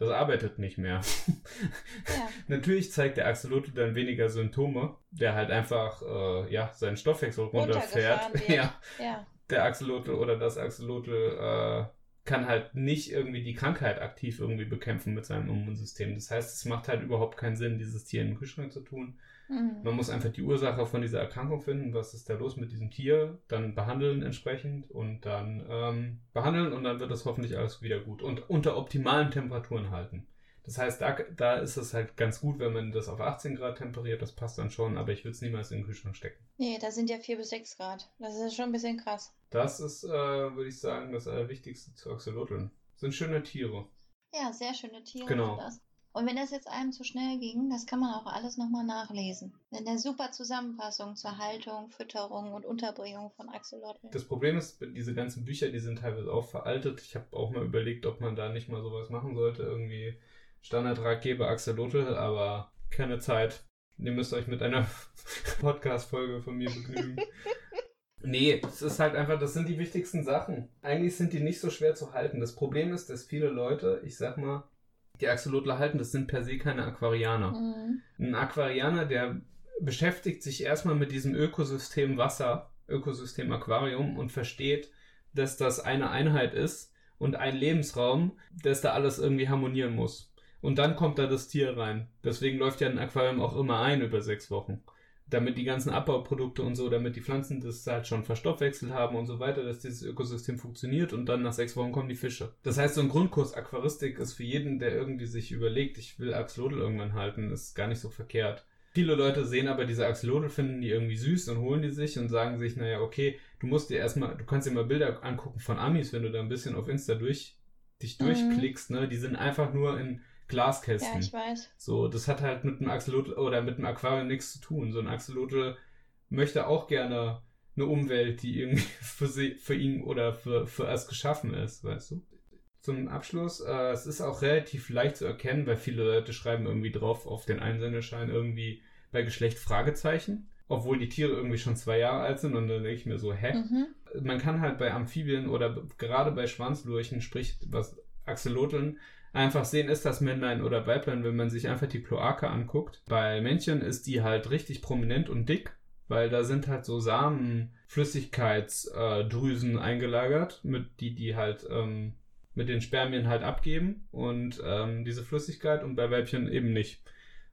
Das arbeitet nicht mehr. Ja. Natürlich zeigt der Axolotl dann weniger Symptome, der halt einfach äh, ja, seinen Stoffwechsel runterfährt. Ja, Ja. der Axolotl oder das Axolotl äh, kann halt nicht irgendwie die Krankheit aktiv irgendwie bekämpfen mit seinem Immunsystem. Das heißt, es macht halt überhaupt keinen Sinn, dieses Tier in den Kühlschrank zu tun. Mhm. Man muss einfach die Ursache von dieser Erkrankung finden, was ist da los mit diesem Tier, dann behandeln entsprechend und dann ähm, behandeln und dann wird das hoffentlich alles wieder gut und unter optimalen Temperaturen halten. Das heißt, da, da ist es halt ganz gut, wenn man das auf 18 Grad temperiert, das passt dann schon, aber ich würde es niemals in den Kühlschrank stecken. Nee, da sind ja 4 bis 6 Grad. Das ist schon ein bisschen krass. Das ist, äh, würde ich sagen, das Allerwichtigste zu Axolotln. Sind schöne Tiere. Ja, sehr schöne Tiere Genau. sind das. Und wenn das jetzt einem zu schnell ging, das kann man auch alles nochmal nachlesen. In der super Zusammenfassung zur Haltung, Fütterung und Unterbringung von Axolotl. Das Problem ist, diese ganzen Bücher, die sind teilweise auch veraltet. Ich habe auch mal überlegt, ob man da nicht mal sowas machen sollte. Irgendwie Standardratgeber Axolotl, aber keine Zeit. Ihr müsst euch mit einer Podcast-Folge von mir begnügen. Nee, es ist halt einfach, das sind die wichtigsten Sachen. Eigentlich sind die nicht so schwer zu halten. Das Problem ist, dass viele Leute, ich sag mal, die Axolotl halten, das sind per se keine Aquarianer. Mhm. Ein Aquarianer, der beschäftigt sich erstmal mit diesem Ökosystem Wasser, Ökosystem Aquarium und versteht, dass das eine Einheit ist und ein Lebensraum, dass da alles irgendwie harmonieren muss. Und dann kommt da das Tier rein. Deswegen läuft ja ein Aquarium auch immer ein über sechs Wochen. Damit die ganzen Abbauprodukte und so, damit die Pflanzen das halt schon verstoffwechselt haben und so weiter, dass dieses Ökosystem funktioniert und dann nach sechs Wochen kommen die Fische. Das heißt, so ein Grundkurs Aquaristik ist für jeden, der irgendwie sich überlegt, ich will Axolotl irgendwann halten, ist gar nicht so verkehrt. Viele Leute sehen aber diese Axolotl, finden die irgendwie süß und holen die sich und sagen sich, naja, okay, du musst dir erstmal, du kannst dir mal Bilder angucken von Amis, wenn du da ein bisschen auf Insta durch, dich Mhm. durchklickst, ne? Die sind einfach nur in Glaskästen. Ja, ich weiß. So, das hat halt mit einem Axolotl oder mit einem Aquarium nichts zu tun. So ein Axolotl möchte auch gerne eine Umwelt, die irgendwie für, sie, für ihn oder für, für es geschaffen ist, weißt du? Zum Abschluss, äh, es ist auch relativ leicht zu erkennen, weil viele Leute schreiben irgendwie drauf auf den Einsendeschein irgendwie bei Geschlecht Fragezeichen, obwohl die Tiere irgendwie schon zwei Jahre alt sind und dann denke ich mir so, hä? Mhm. man kann halt bei Amphibien oder gerade bei Schwanzlurchen, sprich was Axolotln, einfach sehen, ist das Männlein oder Weiblein, wenn man sich einfach die Kloake anguckt. Bei Männchen ist die halt richtig prominent und dick, weil da sind halt so Samenflüssigkeitsdrüsen eingelagert, mit die die halt ähm, mit den Spermien halt abgeben und ähm, diese Flüssigkeit und bei Weibchen eben nicht.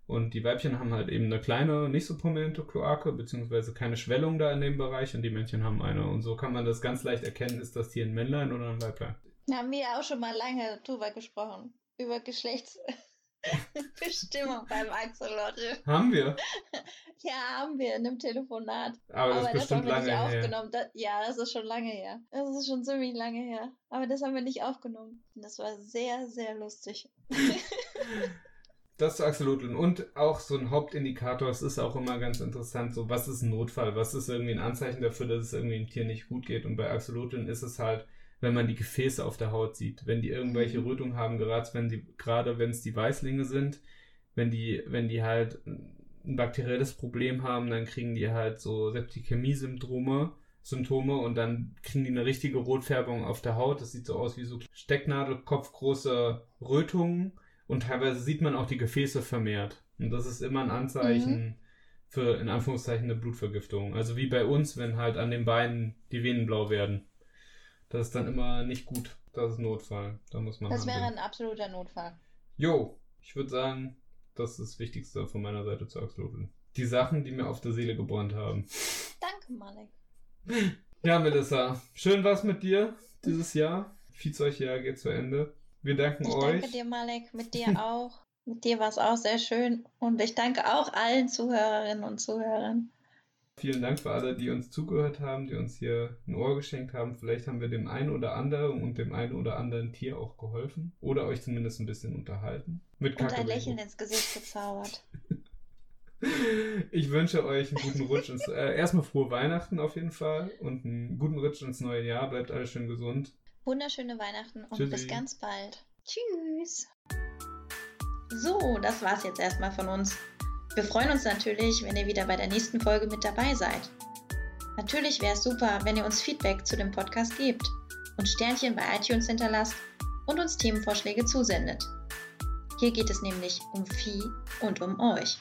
Und die Weibchen haben halt eben eine kleine, nicht so prominente Kloake, beziehungsweise keine Schwellung da in dem Bereich und die Männchen haben eine. Und so kann man das ganz leicht erkennen, ist das hier ein Männlein oder ein Weiblein. Da haben wir ja auch schon mal lange drüber gesprochen. Über Geschlechtsbestimmung beim Axolotl. Haben wir. Ja, haben wir in einem Telefonat. Aber das ist haben bestimmt wir nicht lange her. aufgenommen. Das, ja, das ist schon lange her. Das ist schon ziemlich lange her. Aber das haben wir nicht aufgenommen. Das war sehr, sehr lustig. Das zu Axolotln. Und auch so ein Hauptindikator, es ist auch immer ganz interessant, so was ist ein Notfall? Was ist irgendwie ein Anzeichen dafür, dass es irgendwie dem Tier nicht gut geht? Und bei Axolotln ist es halt, wenn man die Gefäße auf der Haut sieht, wenn die irgendwelche Mhm. Rötungen haben, gerade wenn die, gerade wenn es die Weißlinge sind, wenn die, wenn die halt ein bakterielles Problem haben, dann kriegen die halt so Septikämie-Symptome, Symptome und dann kriegen die eine richtige Rotfärbung auf der Haut. Das sieht so aus wie so Stecknadelkopfgroße Rötungen und teilweise sieht man auch die Gefäße vermehrt. Und das ist immer ein Anzeichen für, in Anführungszeichen, eine Blutvergiftung. Also wie bei uns, wenn halt an den Beinen die Venen blau werden. Das ist dann immer nicht gut. Das ist Notfall. Da muss man Das wäre handeln. ein absoluter Notfall. Jo, ich würde sagen, das ist das Wichtigste von meiner Seite zu Axolotl. Die Sachen, die mir auf der Seele gebrannt haben. Danke, Malek. Ja, Melissa, schön war's mit dir dieses Jahr. Viehzeugjahr geht zu Ende. Wir danken Ich euch. danke dir, Malek. Mit dir auch. Mit dir war es auch sehr schön. Und ich danke auch allen Zuhörerinnen und Zuhörern. Vielen Dank für alle, die uns zugehört haben, die uns hier ein Ohr geschenkt haben. Vielleicht haben wir dem einen oder anderen und dem einen oder anderen Tier auch geholfen. Oder euch zumindest ein bisschen unterhalten. Mit und ein Lächeln ins Gesicht gezaubert. Ich wünsche euch einen guten Rutsch ins, äh, erstmal frohe Weihnachten auf jeden Fall und einen guten Rutsch ins neue Jahr. Bleibt alles schön gesund. Wunderschöne Weihnachten und Tschüssi. bis ganz bald. Tschüss. So, das war's jetzt erstmal von uns. Wir freuen uns natürlich, wenn ihr wieder bei der nächsten Folge mit dabei seid. Natürlich wäre es super, wenn ihr uns Feedback zu dem Podcast gebt und Sternchen bei iTunes hinterlasst und uns Themenvorschläge zusendet. Hier geht es nämlich um Vieh und um euch.